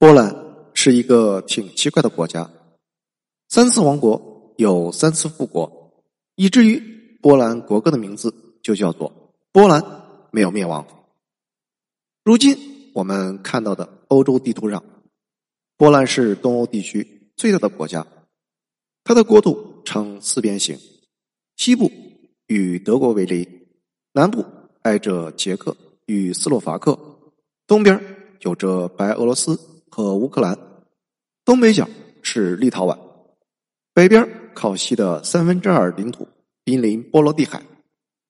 波兰是一个挺奇怪的国家，三次亡国，有三次复国，以至于波兰国歌的名字就叫做“波兰没有灭亡”。如今我们看到的欧洲地图上，波兰是东欧地区最大的国家，它的国土呈四边形，西部与德国为邻，南部挨着捷克与斯洛伐克，东边有着白俄罗斯。和乌克兰，东北角是立陶宛，北边靠西的三分之二领土濒临波罗的海，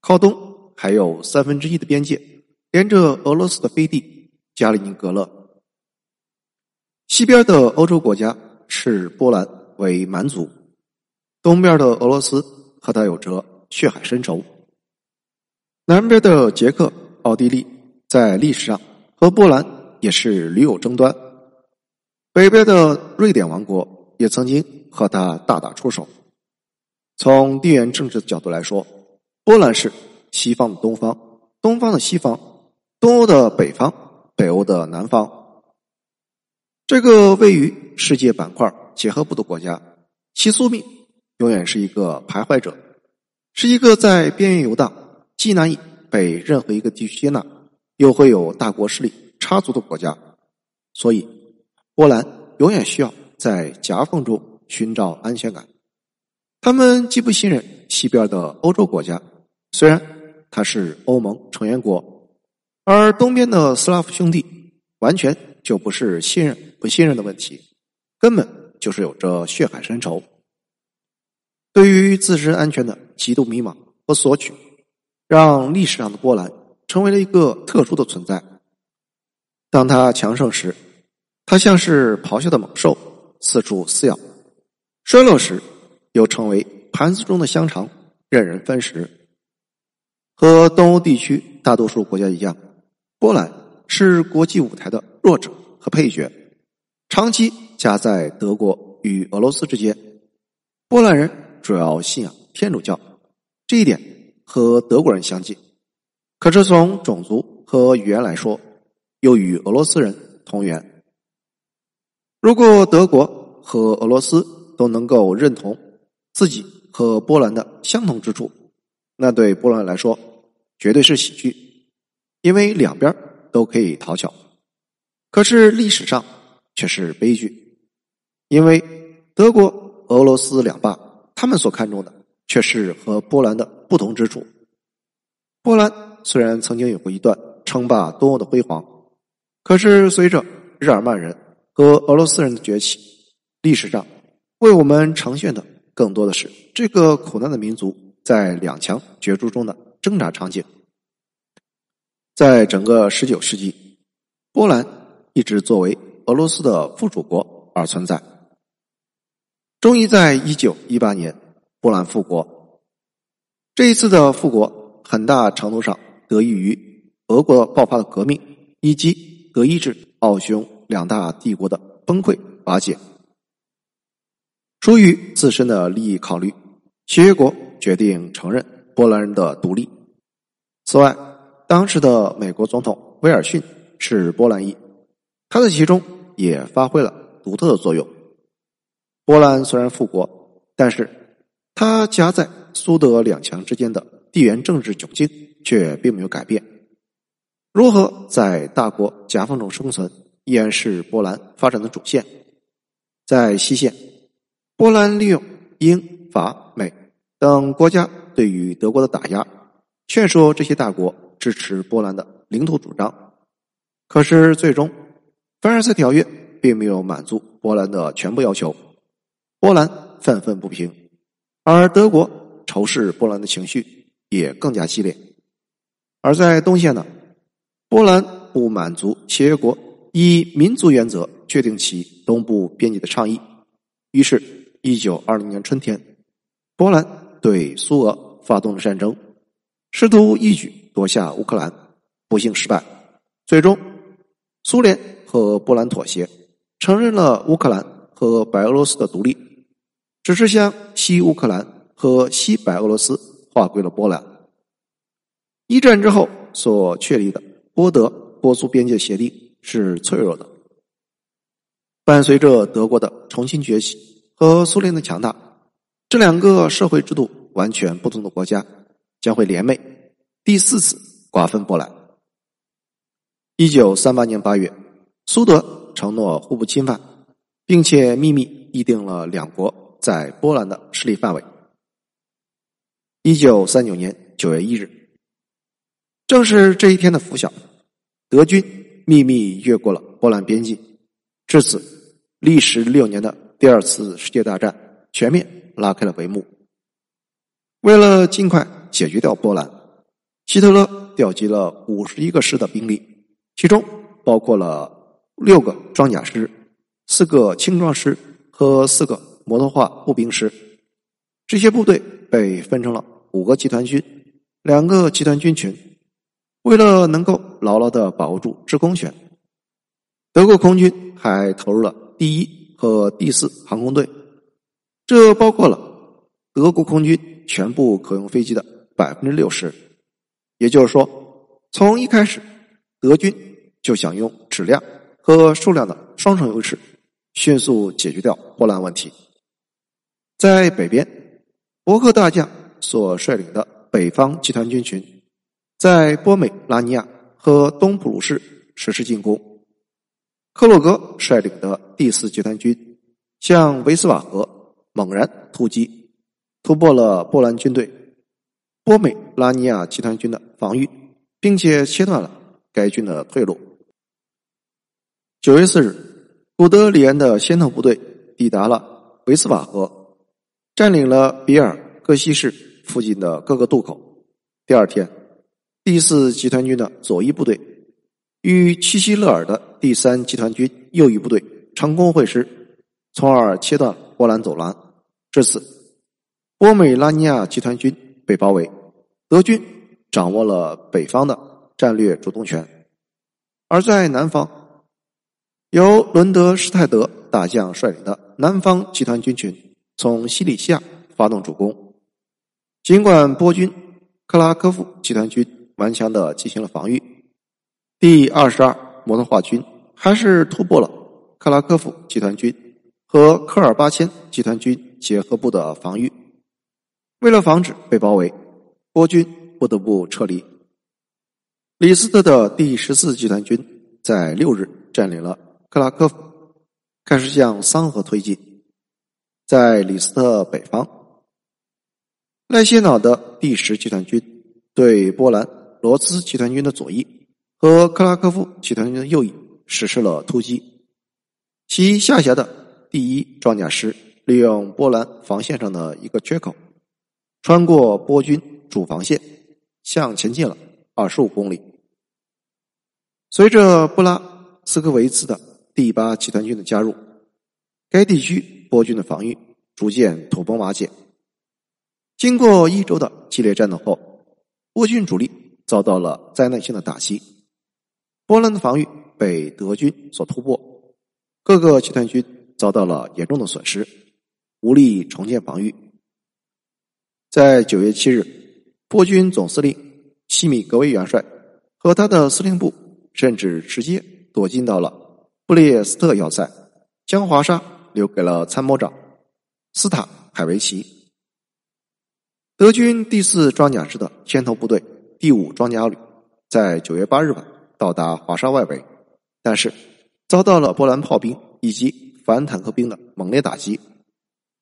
靠东还有三分之一的边界连着俄罗斯的飞地加里宁格勒。西边的欧洲国家是波兰为蛮族，东边的俄罗斯和他有着血海深仇，南边的捷克、奥地利在历史上和波兰也是屡有争端。北边的瑞典王国也曾经和他大打出手。从地缘政治的角度来说，波兰是西方的东方，东方的西方，东欧的北方，北欧的南方。这个位于世界板块结合部的国家，其宿命永远是一个徘徊者，是一个在边缘游荡，既难以被任何一个地区接纳，又会有大国势力插足的国家。所以。波兰永远需要在夹缝中寻找安全感。他们既不信任西边的欧洲国家，虽然他是欧盟成员国，而东边的斯拉夫兄弟完全就不是信任不信任的问题，根本就是有着血海深仇。对于自身安全的极度迷茫和索取，让历史上的波兰成为了一个特殊的存在。当他强盛时。它像是咆哮的猛兽，四处撕咬；衰落时，又成为盘子中的香肠，任人分食。和东欧地区大多数国家一样，波兰是国际舞台的弱者和配角，长期夹在德国与俄罗斯之间。波兰人主要信仰天主教，这一点和德国人相近，可是从种族和语言来说，又与俄罗斯人同源。如果德国和俄罗斯都能够认同自己和波兰的相同之处，那对波兰来说绝对是喜剧，因为两边都可以讨巧。可是历史上却是悲剧，因为德国、俄罗斯两霸，他们所看重的却是和波兰的不同之处。波兰虽然曾经有过一段称霸东欧的辉煌，可是随着日耳曼人。和俄罗斯人的崛起，历史上为我们呈现的更多的是这个苦难的民族在两强角逐中的挣扎场景。在整个十九世纪，波兰一直作为俄罗斯的附属国而存在。终于在一九一八年，波兰复国。这一次的复国，很大程度上得益于俄国爆发的革命，以及德意志、奥匈。两大帝国的崩溃瓦解，出于自身的利益考虑，协约国决定承认波兰人的独立。此外，当时的美国总统威尔逊是波兰裔，他在其中也发挥了独特的作用。波兰虽然复国，但是他夹在苏德两强之间的地缘政治窘境却并没有改变。如何在大国夹缝中生存？依然是波兰发展的主线。在西线，波兰利用英法美等国家对于德国的打压，劝说这些大国支持波兰的领土主张。可是，最终凡尔赛条约并没有满足波兰的全部要求，波兰愤愤不平，而德国仇视波兰的情绪也更加激烈。而在东线呢，波兰不满足协约国。以民族原则确定其东部边界的倡议，于是，一九二零年春天，波兰对苏俄发动了战争，试图一举夺下乌克兰，不幸失败。最终，苏联和波兰妥协，承认了乌克兰和白俄罗斯的独立，只是将西乌克兰和西白俄罗斯划归了波兰。一战之后所确立的波德波苏边界协定。是脆弱的。伴随着德国的重新崛起和苏联的强大，这两个社会制度完全不同的国家将会联袂第四次瓜分波兰。一九三八年八月，苏德承诺互不侵犯，并且秘密议定了两国在波兰的势力范围。一九三九年九月一日，正是这一天的拂晓，德军秘密越过了波兰边境，至此，历时六年的第二次世界大战全面拉开了帷幕。为了尽快解决掉波兰，希特勒调集了五十一个师的兵力，其中包括了六个装甲师、四个轻装师和四个摩托化步兵师，这些部队。被分成了五个集团军，两个集团军群。为了能够牢牢的保护住制空权，德国空军还投入了第一和第四航空队，这包括了德国空军全部可用飞机的百分之六十。也就是说，从一开始，德军就想用质量和数量的双重优势，迅速解决掉波兰问题。在北边。伯克大将所率领的北方集团军群，在波美拉尼亚和东普鲁士实施进攻。克洛格率领的第四集团军向维斯瓦河猛然突击，突破了波兰军队波美拉尼亚集团军的防御，并且切断了该军的退路。九月四日，古德里安的先头部队抵达了维斯瓦河。占领了比尔各西市附近的各个渡口。第二天，第四集团军的左翼部队与齐希勒尔的第三集团军右翼部队成功会师，从而切断波兰走廊。至此，波美拉尼亚集团军被包围，德军掌握了北方的战略主动权。而在南方，由伦德施泰德大将率领的南方集团军群。从西里西亚发动主攻，尽管波军克拉科夫集团军顽强的进行了防御，第二十二摩托化军还是突破了克拉科夫集团军和科尔巴阡集团军结合部的防御。为了防止被包围，波军不得不撤离。李斯特的第十四集团军在六日占领了克拉科夫，开始向桑河推进。在李斯特北方，赖歇瑙的第十集团军对波兰罗兹集团军的左翼和克拉科夫集团军的右翼实施了突击。其下辖的第一装甲师利用波兰防线上的一个缺口，穿过波军主防线，向前进了二十五公里。随着布拉斯科维茨的第八集团军的加入，该地区。波军的防御逐渐土崩瓦解。经过一周的激烈战斗后，波军主力遭到了灾难性的打击。波兰的防御被德军所突破，各个集团军遭到了严重的损失，无力重建防御。在九月七日，波军总司令西米格维元帅和他的司令部甚至直接躲进到了布列斯特要塞，将华沙。留给了参谋长斯塔海维奇。德军第四装甲师的先头部队第五装甲旅在九月八日晚到达华沙外围，但是遭到了波兰炮兵以及反坦克兵的猛烈打击。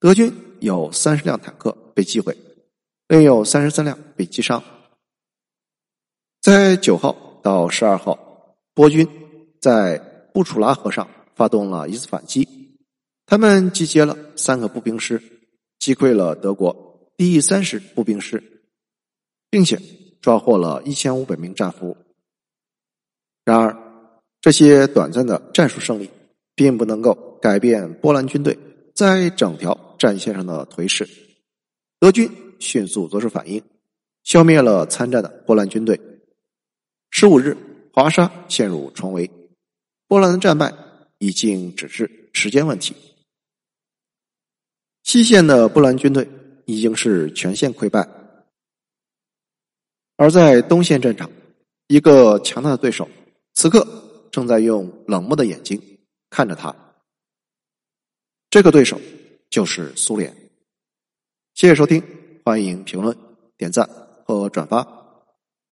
德军有三十辆坦克被击毁，另有三十三辆被击伤。在九号到十二号，波军在布楚拉河上发动了一次反击。他们集结了三个步兵师，击溃了德国第三十步兵师，并且抓获了一千五百名战俘。然而，这些短暂的战术胜利并不能够改变波兰军队在整条战线上的颓势。德军迅速做出反应，消灭了参战的波兰军队。十五日，华沙陷入重围，波兰的战败已经只是时间问题。西线的波兰军队已经是全线溃败，而在东线战场，一个强大的对手此刻正在用冷漠的眼睛看着他。这个对手就是苏联。谢谢收听，欢迎评论、点赞和转发。